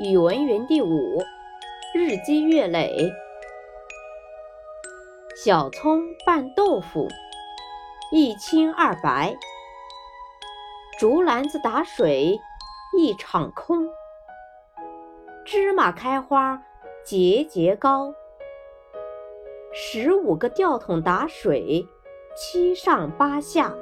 语文园地五，日积月累。小葱拌豆腐，一清二白。竹篮子打水一场空。芝麻开花节节高。十五个吊桶打水七上八下。